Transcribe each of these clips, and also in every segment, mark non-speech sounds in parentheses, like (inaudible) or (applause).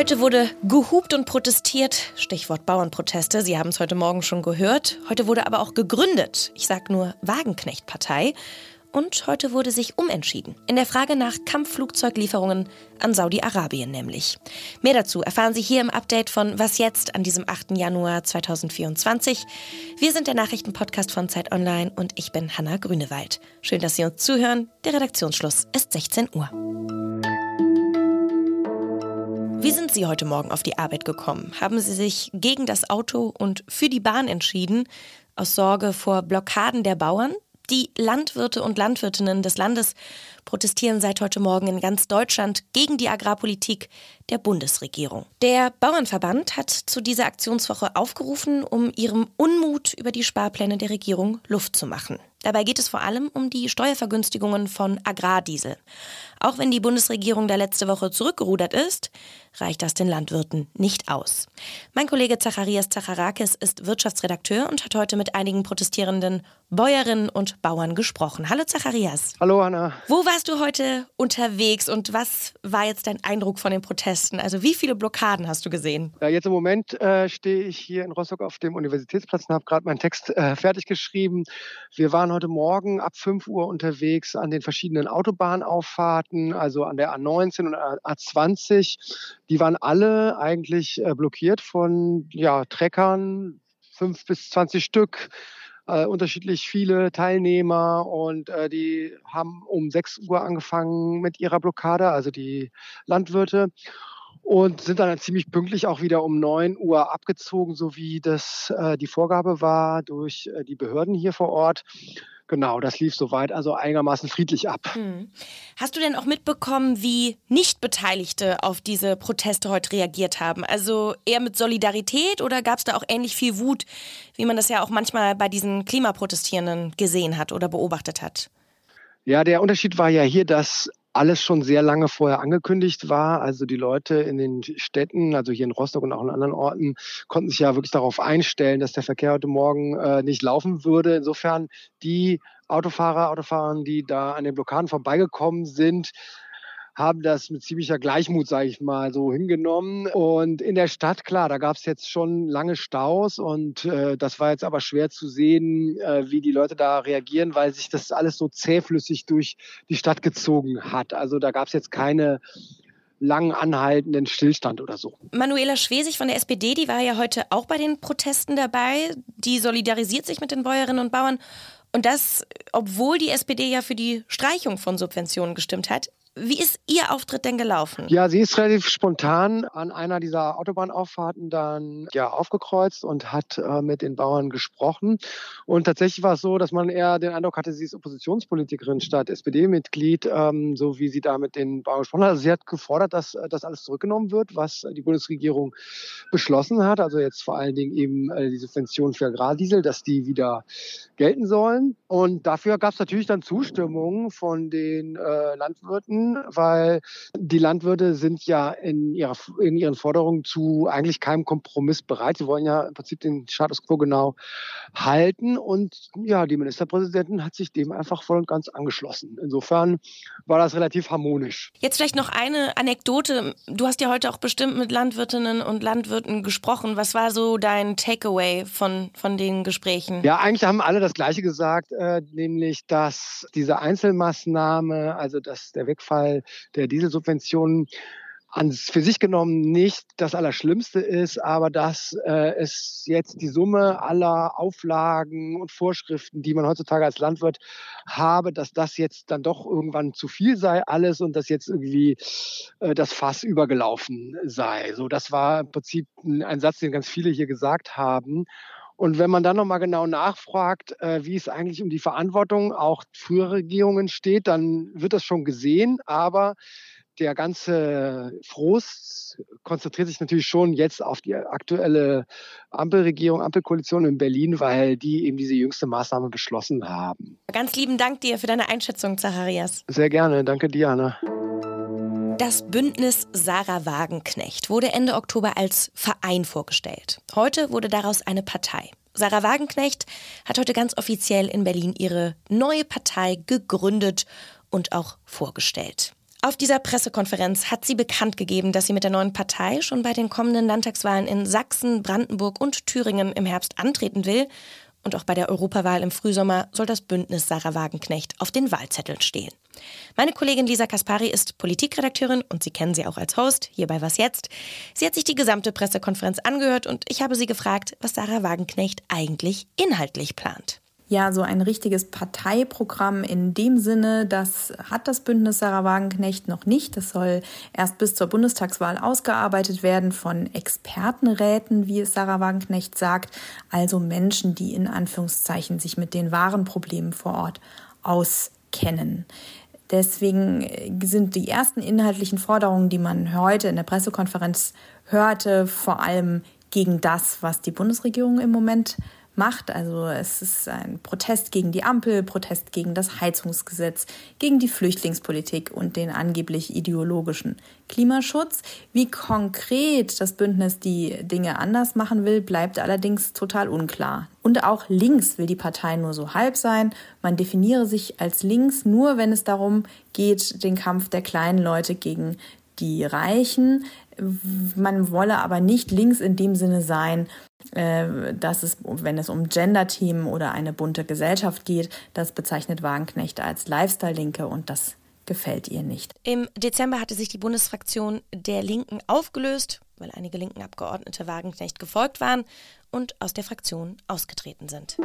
Heute wurde gehupt und protestiert. Stichwort Bauernproteste. Sie haben es heute Morgen schon gehört. Heute wurde aber auch gegründet. Ich sage nur Wagenknecht-Partei. Und heute wurde sich umentschieden. In der Frage nach Kampfflugzeuglieferungen an Saudi-Arabien nämlich. Mehr dazu erfahren Sie hier im Update von Was jetzt an diesem 8. Januar 2024. Wir sind der Nachrichtenpodcast von Zeit Online und ich bin Hanna Grünewald. Schön, dass Sie uns zuhören. Der Redaktionsschluss ist 16 Uhr. Wie sind Sie heute Morgen auf die Arbeit gekommen? Haben Sie sich gegen das Auto und für die Bahn entschieden, aus Sorge vor Blockaden der Bauern? Die Landwirte und Landwirtinnen des Landes protestieren seit heute Morgen in ganz Deutschland gegen die Agrarpolitik der Bundesregierung. Der Bauernverband hat zu dieser Aktionswoche aufgerufen, um ihrem Unmut über die Sparpläne der Regierung Luft zu machen. Dabei geht es vor allem um die Steuervergünstigungen von Agrardiesel. Auch wenn die Bundesregierung da letzte Woche zurückgerudert ist, reicht das den Landwirten nicht aus. Mein Kollege Zacharias Zacharakis ist Wirtschaftsredakteur und hat heute mit einigen protestierenden Bäuerinnen und Bauern gesprochen. Hallo Zacharias. Hallo Anna. Wo warst du heute unterwegs und was war jetzt dein Eindruck von den Protesten? Also wie viele Blockaden hast du gesehen? Ja, jetzt im Moment äh, stehe ich hier in Rostock auf dem Universitätsplatz und habe gerade meinen Text äh, fertig geschrieben. Wir waren heute Morgen ab 5 Uhr unterwegs an den verschiedenen Autobahnauffahrten hatten, also an der A19 und A20, die waren alle eigentlich äh, blockiert von ja, Treckern, fünf bis 20 Stück. Äh, unterschiedlich viele Teilnehmer und äh, die haben um 6 Uhr angefangen mit ihrer Blockade, also die Landwirte und sind dann ziemlich pünktlich auch wieder um 9 Uhr abgezogen, so wie das äh, die Vorgabe war durch äh, die Behörden hier vor Ort. Genau, das lief soweit also einigermaßen friedlich ab. Hm. Hast du denn auch mitbekommen, wie Nichtbeteiligte auf diese Proteste heute reagiert haben? Also eher mit Solidarität oder gab es da auch ähnlich viel Wut, wie man das ja auch manchmal bei diesen Klimaprotestierenden gesehen hat oder beobachtet hat? Ja, der Unterschied war ja hier, dass alles schon sehr lange vorher angekündigt war. Also die Leute in den Städten, also hier in Rostock und auch in anderen Orten, konnten sich ja wirklich darauf einstellen, dass der Verkehr heute Morgen äh, nicht laufen würde. Insofern die Autofahrer, Autofahrerinnen, die da an den Blockaden vorbeigekommen sind, haben das mit ziemlicher Gleichmut, sage ich mal, so hingenommen. Und in der Stadt, klar, da gab es jetzt schon lange Staus und äh, das war jetzt aber schwer zu sehen, äh, wie die Leute da reagieren, weil sich das alles so zähflüssig durch die Stadt gezogen hat. Also da gab es jetzt keine lang anhaltenden Stillstand oder so. Manuela Schwesig von der SPD, die war ja heute auch bei den Protesten dabei. Die solidarisiert sich mit den Bäuerinnen und Bauern. Und das, obwohl die SPD ja für die Streichung von Subventionen gestimmt hat. Wie ist Ihr Auftritt denn gelaufen? Ja, sie ist relativ spontan an einer dieser Autobahnauffahrten dann ja aufgekreuzt und hat äh, mit den Bauern gesprochen. Und tatsächlich war es so, dass man eher den Eindruck hatte, sie ist Oppositionspolitikerin statt SPD-Mitglied, ähm, so wie sie da mit den Bauern gesprochen hat. Also sie hat gefordert, dass äh, das alles zurückgenommen wird, was die Bundesregierung beschlossen hat. Also jetzt vor allen Dingen eben äh, die Subventionen für Agrardiesel, dass die wieder gelten sollen. Und dafür gab es natürlich dann Zustimmung von den äh, Landwirten weil die Landwirte sind ja in, ihrer, in ihren Forderungen zu eigentlich keinem Kompromiss bereit. Sie wollen ja im Prinzip den Status quo genau halten und ja, die Ministerpräsidentin hat sich dem einfach voll und ganz angeschlossen. Insofern war das relativ harmonisch. Jetzt vielleicht noch eine Anekdote. Du hast ja heute auch bestimmt mit Landwirtinnen und Landwirten gesprochen. Was war so dein Takeaway von, von den Gesprächen? Ja, eigentlich haben alle das Gleiche gesagt, äh, nämlich, dass diese Einzelmaßnahme, also dass der Wegfall Wegfall der Dieselsubventionen an für sich genommen nicht das Allerschlimmste ist, aber dass äh, es jetzt die Summe aller Auflagen und Vorschriften, die man heutzutage als Landwirt habe, dass das jetzt dann doch irgendwann zu viel sei alles und dass jetzt irgendwie äh, das Fass übergelaufen sei. So, das war im Prinzip ein, ein Satz, den ganz viele hier gesagt haben. Und wenn man dann nochmal genau nachfragt, äh, wie es eigentlich um die Verantwortung auch früherer Regierungen steht, dann wird das schon gesehen. Aber der ganze Frust konzentriert sich natürlich schon jetzt auf die aktuelle Ampelregierung, Ampelkoalition in Berlin, weil die eben diese jüngste Maßnahme beschlossen haben. Ganz lieben Dank dir für deine Einschätzung, Zacharias. Sehr gerne. Danke, Diana. Das Bündnis Sarah Wagenknecht wurde Ende Oktober als Verein vorgestellt. Heute wurde daraus eine Partei. Sarah Wagenknecht hat heute ganz offiziell in Berlin ihre neue Partei gegründet und auch vorgestellt. Auf dieser Pressekonferenz hat sie bekannt gegeben, dass sie mit der neuen Partei schon bei den kommenden Landtagswahlen in Sachsen, Brandenburg und Thüringen im Herbst antreten will. Und auch bei der Europawahl im Frühsommer soll das Bündnis Sarah Wagenknecht auf den Wahlzetteln stehen. Meine Kollegin Lisa Kaspari ist Politikredakteurin und Sie kennen sie auch als Host hier bei Was Jetzt. Sie hat sich die gesamte Pressekonferenz angehört und ich habe sie gefragt, was Sarah Wagenknecht eigentlich inhaltlich plant. Ja, so ein richtiges Parteiprogramm in dem Sinne, das hat das Bündnis Sarah Wagenknecht noch nicht. Das soll erst bis zur Bundestagswahl ausgearbeitet werden von Expertenräten, wie es Sarah Wagenknecht sagt, also Menschen, die in Anführungszeichen sich mit den wahren Problemen vor Ort auskennen. Deswegen sind die ersten inhaltlichen Forderungen, die man heute in der Pressekonferenz hörte, vor allem gegen das, was die Bundesregierung im Moment macht. Also es ist ein Protest gegen die Ampel, Protest gegen das Heizungsgesetz, gegen die Flüchtlingspolitik und den angeblich ideologischen Klimaschutz. Wie konkret das Bündnis die Dinge anders machen will, bleibt allerdings total unklar. Und auch links will die Partei nur so halb sein. Man definiere sich als links nur, wenn es darum geht, den Kampf der kleinen Leute gegen die Reichen. Man wolle aber nicht links in dem Sinne sein, dass es, wenn es um Gender-Themen oder eine bunte Gesellschaft geht, das bezeichnet Wagenknecht als Lifestyle-Linke und das gefällt ihr nicht. Im Dezember hatte sich die Bundesfraktion der Linken aufgelöst, weil einige linken Abgeordnete Wagenknecht gefolgt waren und aus der Fraktion ausgetreten sind.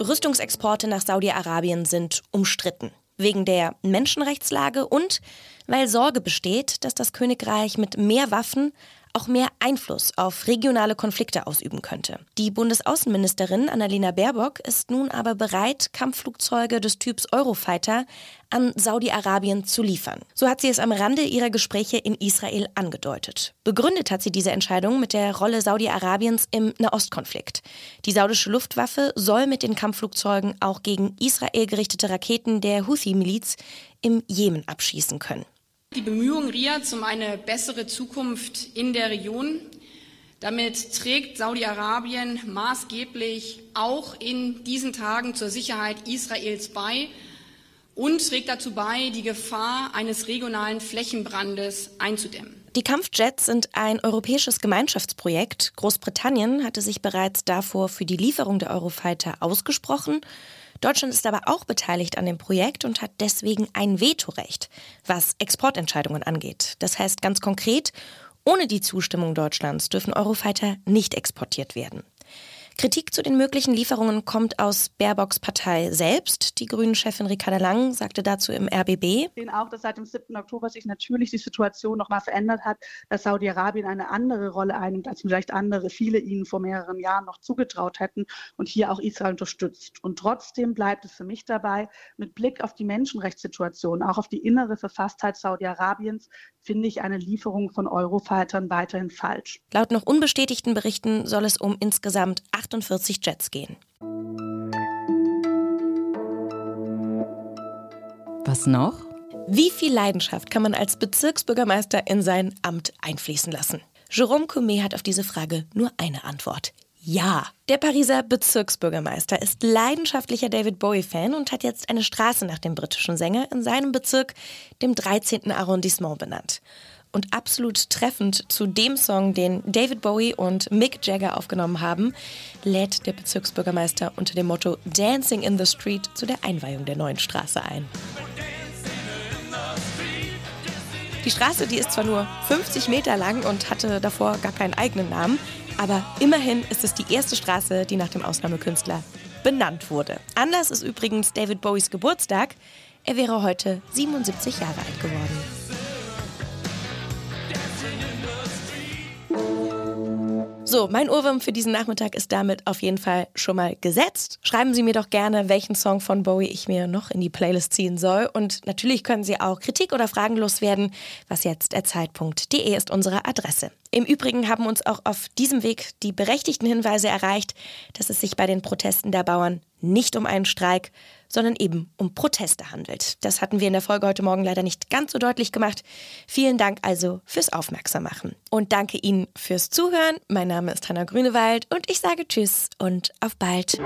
Rüstungsexporte nach Saudi-Arabien sind umstritten wegen der Menschenrechtslage und weil Sorge besteht, dass das Königreich mit mehr Waffen auch mehr Einfluss auf regionale Konflikte ausüben könnte. Die Bundesaußenministerin Annalena Baerbock ist nun aber bereit, Kampfflugzeuge des Typs Eurofighter an Saudi-Arabien zu liefern. So hat sie es am Rande ihrer Gespräche in Israel angedeutet. Begründet hat sie diese Entscheidung mit der Rolle Saudi-Arabiens im Nahostkonflikt. Die saudische Luftwaffe soll mit den Kampfflugzeugen auch gegen Israel gerichtete Raketen der Houthi-Miliz im Jemen abschießen können. Die Bemühungen Riads um eine bessere Zukunft in der Region. Damit trägt Saudi-Arabien maßgeblich auch in diesen Tagen zur Sicherheit Israels bei und trägt dazu bei, die Gefahr eines regionalen Flächenbrandes einzudämmen. Die Kampfjets sind ein europäisches Gemeinschaftsprojekt. Großbritannien hatte sich bereits davor für die Lieferung der Eurofighter ausgesprochen. Deutschland ist aber auch beteiligt an dem Projekt und hat deswegen ein Vetorecht, was Exportentscheidungen angeht. Das heißt ganz konkret, ohne die Zustimmung Deutschlands dürfen Eurofighter nicht exportiert werden. Kritik zu den möglichen Lieferungen kommt aus Baerbocks Partei selbst. Die Grünen-Chefin Ricarda Lang sagte dazu im RBB. Wir sehen auch, dass seit dem 7. Oktober sich natürlich die Situation nochmal verändert hat, dass Saudi-Arabien eine andere Rolle einnimmt, als vielleicht andere, viele ihnen vor mehreren Jahren noch zugetraut hätten und hier auch Israel unterstützt. Und trotzdem bleibt es für mich dabei, mit Blick auf die Menschenrechtssituation, auch auf die innere Verfasstheit Saudi-Arabiens, finde ich eine Lieferung von Eurofightern weiterhin falsch. Laut noch unbestätigten Berichten soll es um insgesamt 48 Jets gehen. Was noch? Wie viel Leidenschaft kann man als Bezirksbürgermeister in sein Amt einfließen lassen? Jérôme Coumet hat auf diese Frage nur eine Antwort. Ja. Der Pariser Bezirksbürgermeister ist leidenschaftlicher David Bowie-Fan und hat jetzt eine Straße nach dem britischen Sänger in seinem Bezirk, dem 13. Arrondissement, benannt und absolut treffend zu dem Song, den David Bowie und Mick Jagger aufgenommen haben, lädt der Bezirksbürgermeister unter dem Motto Dancing in the Street zu der Einweihung der neuen Straße ein. Die Straße, die ist zwar nur 50 Meter lang und hatte davor gar keinen eigenen Namen, aber immerhin ist es die erste Straße, die nach dem Ausnahmekünstler benannt wurde. Anders ist übrigens David Bowies Geburtstag. Er wäre heute 77 Jahre alt geworden. So, mein Ohrwurm für diesen Nachmittag ist damit auf jeden Fall schon mal gesetzt. Schreiben Sie mir doch gerne, welchen Song von Bowie ich mir noch in die Playlist ziehen soll. Und natürlich können Sie auch Kritik oder Fragen loswerden. Was jetzt der ist unsere Adresse. Im Übrigen haben uns auch auf diesem Weg die berechtigten Hinweise erreicht, dass es sich bei den Protesten der Bauern nicht um einen Streik, sondern eben um Proteste handelt. Das hatten wir in der Folge heute Morgen leider nicht ganz so deutlich gemacht. Vielen Dank also fürs Aufmerksammachen. Und danke Ihnen fürs Zuhören. Mein Name ist Hanna Grünewald und ich sage Tschüss und auf bald.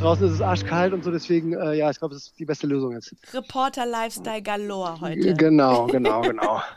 Draußen ist es arschkalt und so, deswegen, äh, ja, ich glaube, das ist die beste Lösung jetzt. Reporter Lifestyle Galore heute. Genau, genau, genau. (laughs)